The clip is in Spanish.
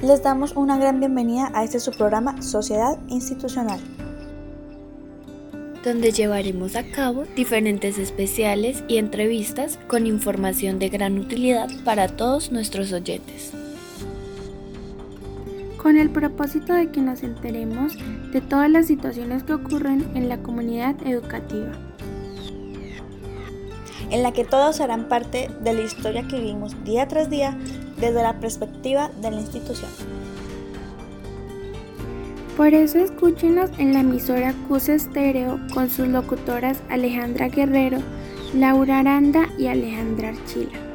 Les damos una gran bienvenida a este su programa Sociedad Institucional, donde llevaremos a cabo diferentes especiales y entrevistas con información de gran utilidad para todos nuestros oyentes. Con el propósito de que nos enteremos de todas las situaciones que ocurren en la comunidad educativa en la que todos harán parte de la historia que vivimos día tras día desde la perspectiva de la institución. Por eso escúchenos en la emisora CUS Estéreo con sus locutoras Alejandra Guerrero, Laura Aranda y Alejandra Archila.